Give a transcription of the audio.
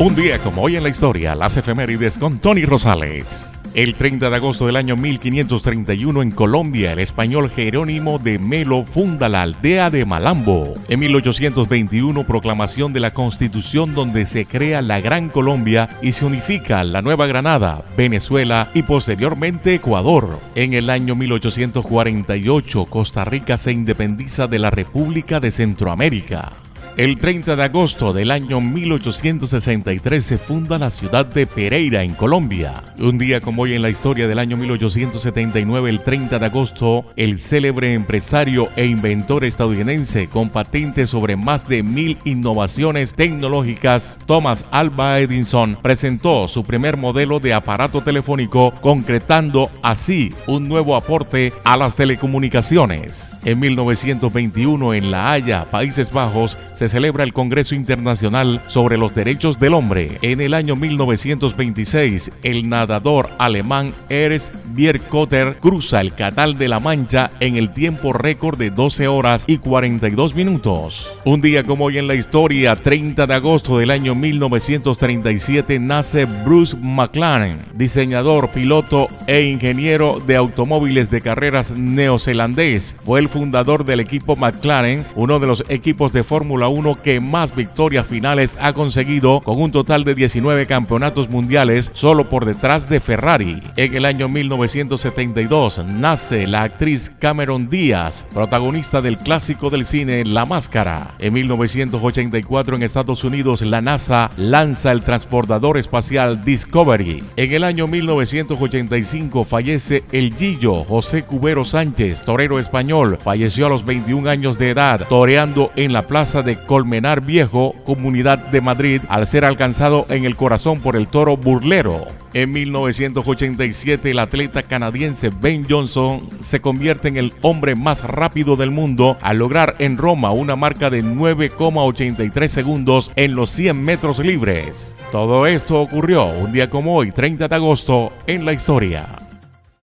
Un día como hoy en la historia, las efemérides con Tony Rosales. El 30 de agosto del año 1531 en Colombia, el español Jerónimo de Melo funda la aldea de Malambo. En 1821, proclamación de la Constitución donde se crea la Gran Colombia y se unifica la Nueva Granada, Venezuela y posteriormente Ecuador. En el año 1848, Costa Rica se independiza de la República de Centroamérica. El 30 de agosto del año 1863 se funda la ciudad de Pereira, en Colombia. Un día como hoy en la historia del año 1879, el 30 de agosto, el célebre empresario e inventor estadounidense con patentes sobre más de mil innovaciones tecnológicas, Thomas Alva Edison, presentó su primer modelo de aparato telefónico, concretando así un nuevo aporte a las telecomunicaciones. En 1921, en La Haya, Países Bajos, se celebra el Congreso Internacional sobre los Derechos del Hombre. En el año 1926, el nadador alemán Ernst Bierkotter cruza el Canal de la Mancha en el tiempo récord de 12 horas y 42 minutos. Un día como hoy en la historia, 30 de agosto del año 1937, nace Bruce McLaren, diseñador, piloto e ingeniero de automóviles de carreras neozelandés. Fue el fundador del equipo McLaren, uno de los equipos de Fórmula 1 uno que más victorias finales ha conseguido con un total de 19 campeonatos mundiales solo por detrás de Ferrari. En el año 1972 nace la actriz Cameron Díaz, protagonista del clásico del cine La Máscara. En 1984 en Estados Unidos la NASA lanza el transportador espacial Discovery. En el año 1985 fallece el Gillo José Cubero Sánchez, torero español. Falleció a los 21 años de edad toreando en la plaza Colmenar Viejo, Comunidad de Madrid, al ser alcanzado en el corazón por el toro burlero. En 1987, el atleta canadiense Ben Johnson se convierte en el hombre más rápido del mundo al lograr en Roma una marca de 9,83 segundos en los 100 metros libres. Todo esto ocurrió un día como hoy, 30 de agosto, en la historia.